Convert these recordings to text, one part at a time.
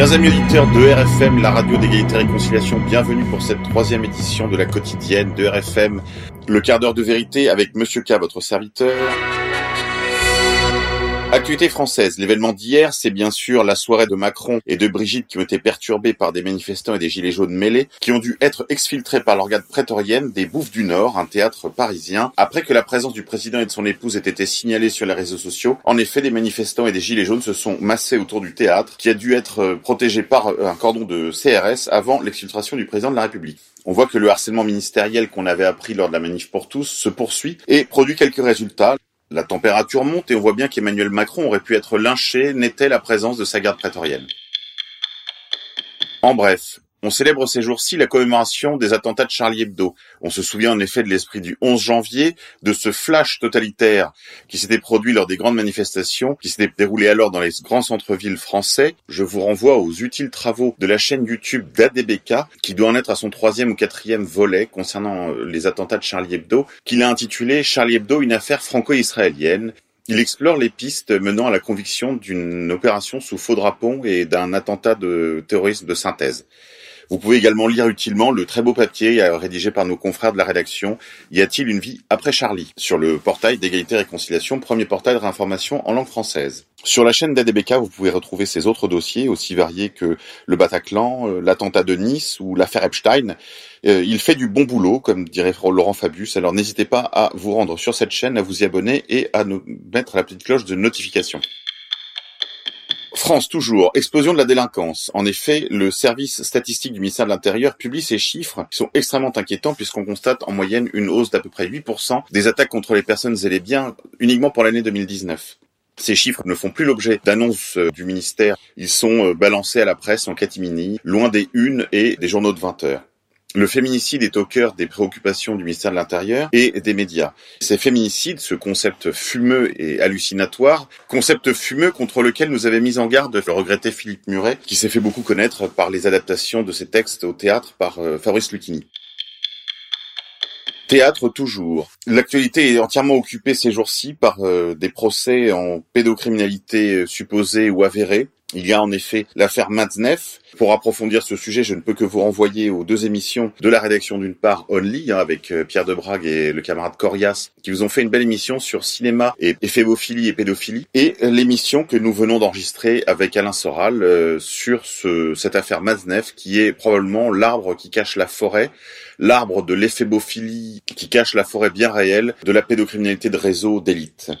Chers amis auditeurs de RFM, la radio d'égalité et réconciliation, bienvenue pour cette troisième édition de la quotidienne de RFM, le quart d'heure de vérité avec Monsieur K, votre serviteur. Actualité française. L'événement d'hier, c'est bien sûr la soirée de Macron et de Brigitte qui ont été perturbés par des manifestants et des gilets jaunes mêlés, qui ont dû être exfiltrés par l'organe prétorienne des Bouffes du Nord, un théâtre parisien, après que la présence du président et de son épouse ait été signalée sur les réseaux sociaux. En effet, des manifestants et des gilets jaunes se sont massés autour du théâtre, qui a dû être euh, protégé par euh, un cordon de CRS avant l'exfiltration du président de la République. On voit que le harcèlement ministériel qu'on avait appris lors de la manif pour tous se poursuit et produit quelques résultats. La température monte et on voit bien qu'Emmanuel Macron aurait pu être lynché n'était la présence de sa garde prétorienne. En bref, on célèbre ces jours-ci la commémoration des attentats de Charlie Hebdo. On se souvient en effet de l'esprit du 11 janvier, de ce flash totalitaire qui s'était produit lors des grandes manifestations, qui s'était déroulé alors dans les grands centres-villes français. Je vous renvoie aux utiles travaux de la chaîne YouTube d'ADBK, qui doit en être à son troisième ou quatrième volet concernant euh, les attentats de Charlie Hebdo, qu'il a intitulé Charlie Hebdo, une affaire franco-israélienne. Il explore les pistes menant à la conviction d'une opération sous faux drapon et d'un attentat de terrorisme de synthèse. Vous pouvez également lire utilement le très beau papier euh, rédigé par nos confrères de la rédaction Y a-t-il une vie après Charlie? Sur le portail d'égalité et réconciliation, premier portail de réinformation en langue française. Sur la chaîne d'ADBK, vous pouvez retrouver ces autres dossiers aussi variés que le Bataclan, euh, l'attentat de Nice ou l'affaire Epstein. Euh, il fait du bon boulot, comme dirait Laurent Fabius. Alors n'hésitez pas à vous rendre sur cette chaîne, à vous y abonner et à nous mettre la petite cloche de notification. France toujours, explosion de la délinquance. En effet, le service statistique du ministère de l'Intérieur publie ces chiffres qui sont extrêmement inquiétants puisqu'on constate en moyenne une hausse d'à peu près 8% des attaques contre les personnes et les biens uniquement pour l'année 2019. Ces chiffres ne font plus l'objet d'annonces euh, du ministère. Ils sont euh, balancés à la presse en catimini, loin des unes et des journaux de 20 heures. Le féminicide est au cœur des préoccupations du ministère de l'Intérieur et des médias. Ces féminicides, ce concept fumeux et hallucinatoire, concept fumeux contre lequel nous avait mis en garde le regretté Philippe Muret, qui s'est fait beaucoup connaître par les adaptations de ses textes au théâtre par euh, Fabrice Lucchini. Théâtre toujours. L'actualité est entièrement occupée ces jours-ci par euh, des procès en pédocriminalité euh, supposée ou avérée, il y a en effet l'affaire Matzneff. Pour approfondir ce sujet, je ne peux que vous renvoyer aux deux émissions de la rédaction d'une part Only, hein, avec euh, Pierre Debrague et le camarade Corias, qui vous ont fait une belle émission sur cinéma et éphébophilie et pédophilie, et l'émission que nous venons d'enregistrer avec Alain Soral euh, sur ce, cette affaire Matzneff, qui est probablement l'arbre qui cache la forêt, l'arbre de l'éphébophilie qui cache la forêt bien réelle de la pédocriminalité de réseau d'élite.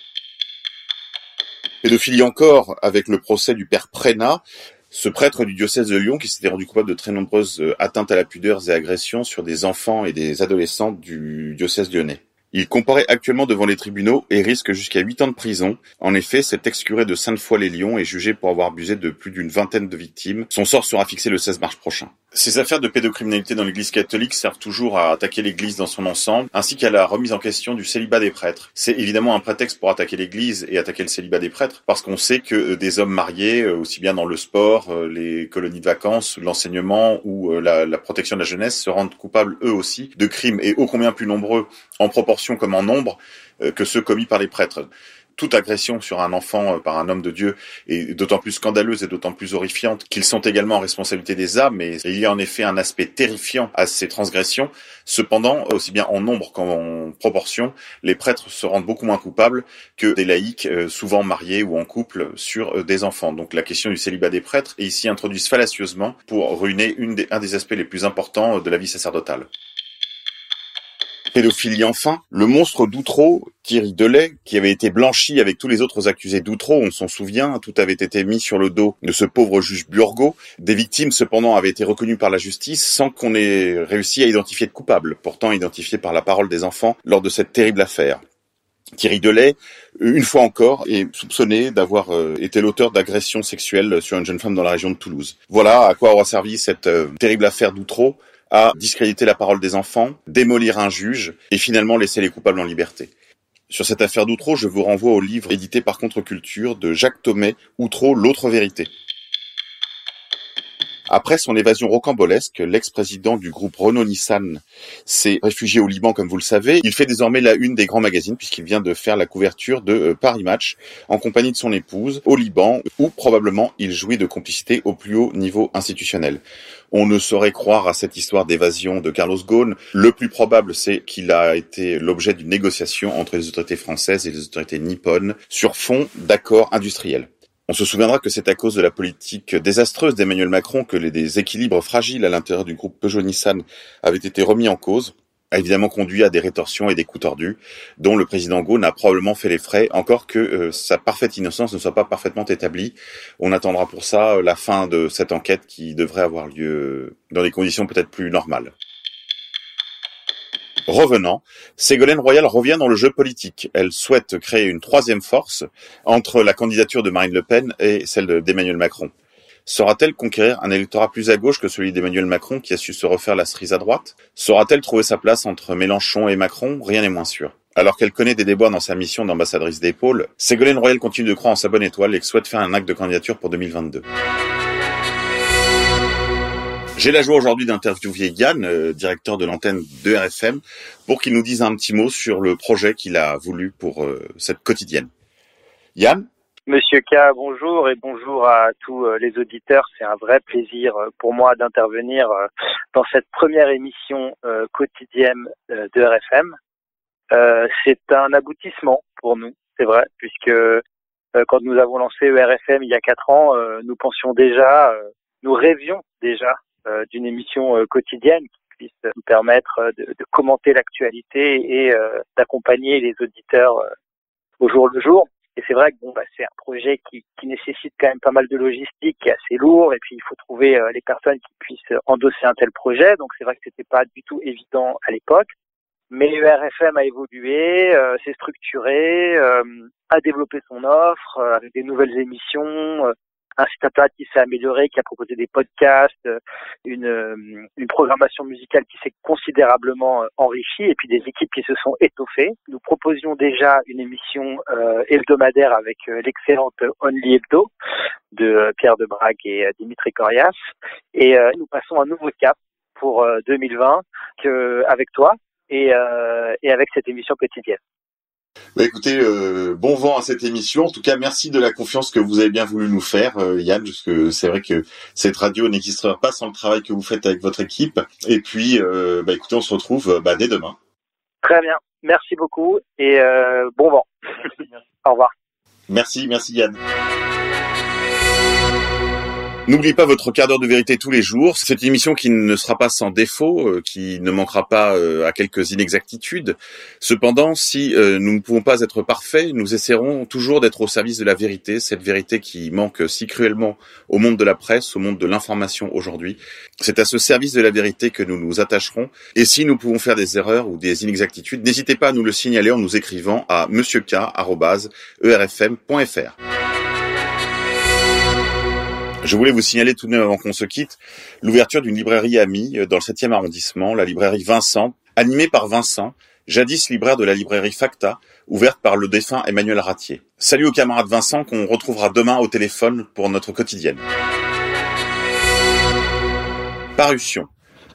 Pédophilie encore avec le procès du père Prénat, ce prêtre du diocèse de Lyon qui s'était rendu coupable de très nombreuses euh, atteintes à la pudeur et agressions sur des enfants et des adolescents du diocèse lyonnais. Il comparaît actuellement devant les tribunaux et risque jusqu'à 8 ans de prison. En effet, cet ex-curé de Sainte-Foy-les-Lyons est jugé pour avoir abusé de plus d'une vingtaine de victimes. Son sort sera fixé le 16 mars prochain. Ces affaires de pédocriminalité dans l'Église catholique servent toujours à attaquer l'Église dans son ensemble, ainsi qu'à la remise en question du célibat des prêtres. C'est évidemment un prétexte pour attaquer l'Église et attaquer le célibat des prêtres, parce qu'on sait que euh, des hommes mariés, euh, aussi bien dans le sport, euh, les colonies de vacances, l'enseignement ou la, la protection de la jeunesse, se rendent coupables eux aussi de crimes, et ô combien plus nombreux en proportion comme en nombre que ceux commis par les prêtres toute agression sur un enfant euh, par un homme de Dieu est d'autant plus scandaleuse et d'autant plus horrifiante qu'ils sont également en responsabilité des âmes, mais il y a en effet un aspect terrifiant à ces transgressions. Cependant, aussi bien en nombre qu'en proportion, les prêtres se rendent beaucoup moins coupables que des laïcs, euh, souvent mariés ou en couple, sur euh, des enfants. Donc la question du célibat des prêtres est ici introduite fallacieusement pour ruiner un des aspects les plus importants de la vie sacerdotale. Pédophilie enfin, le monstre d'Outreau, Thierry Delay, qui avait été blanchi avec tous les autres accusés d'Outreau, on s'en souvient, tout avait été mis sur le dos de ce pauvre juge Burgot. Des victimes cependant avaient été reconnues par la justice sans qu'on ait réussi à identifier de coupables, pourtant identifiés par la parole des enfants lors de cette terrible affaire. Thierry Delay, une fois encore, est soupçonné d'avoir euh, été l'auteur d'agressions sexuelles sur une jeune femme dans la région de Toulouse. Voilà à quoi aura servi cette euh, terrible affaire d'Outreau à discréditer la parole des enfants, démolir un juge et finalement laisser les coupables en liberté. Sur cette affaire d'Outreau, je vous renvoie au livre édité par Contre-Culture de Jacques Thomé, Outreau, l'autre vérité. Après son évasion rocambolesque, l'ex-président du groupe Renault-Nissan s'est réfugié au Liban, comme vous le savez. Il fait désormais la une des grands magazines puisqu'il vient de faire la couverture de euh, Paris Match en compagnie de son épouse au Liban, où probablement il jouit de complicité au plus haut niveau institutionnel. On ne saurait croire à cette histoire d'évasion de Carlos Ghosn. Le plus probable, c'est qu'il a été l'objet d'une négociation entre les autorités françaises et les autorités nippones sur fond d'accords industriels. On se souviendra que c'est à cause de la politique désastreuse d'Emmanuel Macron que les déséquilibres fragiles à l'intérieur du groupe Peugeot-Nissan avaient été remis en cause, a évidemment conduit à des rétorsions et des coups tordus, dont le président Ghosn a probablement fait les frais, encore que euh, sa parfaite innocence ne soit pas parfaitement établie. On attendra pour ça la fin de cette enquête qui devrait avoir lieu dans des conditions peut-être plus normales. Revenant, Ségolène Royal revient dans le jeu politique. Elle souhaite créer une troisième force entre la candidature de Marine Le Pen et celle d'Emmanuel Macron. Saura-t-elle conquérir un électorat plus à gauche que celui d'Emmanuel Macron qui a su se refaire la cerise à droite? Saura-t-elle trouver sa place entre Mélenchon et Macron? Rien n'est moins sûr. Alors qu'elle connaît des déboires dans sa mission d'ambassadrice d'épaule, Ségolène Royal continue de croire en sa bonne étoile et souhaite faire un acte de candidature pour 2022. J'ai la joie aujourd'hui d'interviewer Yann, euh, directeur de l'antenne de RFM, pour qu'il nous dise un petit mot sur le projet qu'il a voulu pour euh, cette quotidienne. Yann? Monsieur K, bonjour et bonjour à tous euh, les auditeurs. C'est un vrai plaisir pour moi d'intervenir dans cette première émission quotidienne de RFM. C'est un aboutissement pour nous, c'est vrai, puisque quand nous avons lancé RFM il y a quatre ans, nous pensions déjà, nous rêvions déjà euh, d'une émission euh, quotidienne qui puisse nous permettre euh, de, de commenter l'actualité et d'accompagner les auditeurs au jour le jour. Et c'est vrai que bon, bah, c'est un projet qui, qui, nécessite quand même pas mal de logistique, qui est assez lourd, et puis il faut trouver les personnes qui puissent endosser un tel projet. Donc c'est vrai que c'était pas du tout évident à l'époque. Mais RFM a évolué, euh, s'est structuré, a développé son offre avec des nouvelles émissions, un site internet qui s'est amélioré, qui a proposé des podcasts, euh, une, euh, une programmation musicale qui s'est considérablement euh, enrichie et puis des équipes qui se sont étoffées. Nous proposions déjà une émission hebdomadaire avec l'excellente Only Hebdo de Pierre de Brague et Dimitri Corias et nous passons un nouveau cap pour 2020 que, avec toi et avec cette émission quotidienne. Bah écoutez, euh, bon vent à cette émission. En tout cas, merci de la confiance que vous avez bien voulu nous faire, euh, Yann, parce que c'est vrai que cette radio n'existerait pas sans le travail que vous faites avec votre équipe. Et puis, euh, bah écoutez, on se retrouve bah, dès demain. Très bien. Merci beaucoup et bon vent. Au revoir. Merci, merci Yann. N'oubliez pas votre quart d'heure de vérité tous les jours. C'est une émission qui ne sera pas sans défaut, euh, qui ne manquera pas euh, à quelques inexactitudes. Cependant, si euh, nous ne pouvons pas être parfaits, nous essaierons toujours d'être au service de la vérité, cette vérité qui manque si cruellement au monde de la presse, au monde de l'information aujourd'hui. C'est à ce service de la vérité que nous nous attacherons. Et si nous pouvons faire des erreurs ou des inexactitudes, n'hésitez pas à nous le signaler en nous écrivant à monsieurk.erfm.fr. Je voulais vous signaler tout de même avant qu'on se quitte l'ouverture d'une librairie amie euh, dans le 7e arrondissement, la librairie Vincent, animée par Vincent, jadis libraire de la librairie Facta, ouverte par le défunt Emmanuel Ratier. Salut au camarade Vincent qu'on retrouvera demain au téléphone pour notre quotidienne. Parution.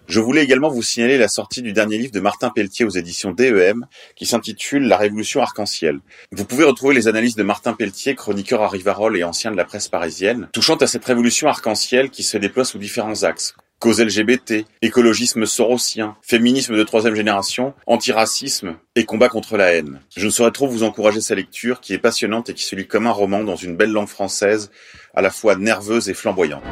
Je voulais également vous signaler la sortie du dernier livre de Martin Pelletier aux éditions DEM qui s'intitule La Révolution arc-en-ciel. Vous pouvez retrouver les analyses de Martin Pelletier, chroniqueur à Rivarol et ancien de la presse parisienne, touchant à cette révolution arc-en-ciel qui se déploie sous différents axes. Cause LGBT, écologisme sorosien, féminisme de troisième génération, antiracisme et combat contre la haine. Je ne saurais trop vous encourager sa lecture qui est passionnante et qui se lit comme un roman dans une belle langue française, à la fois nerveuse et flamboyante.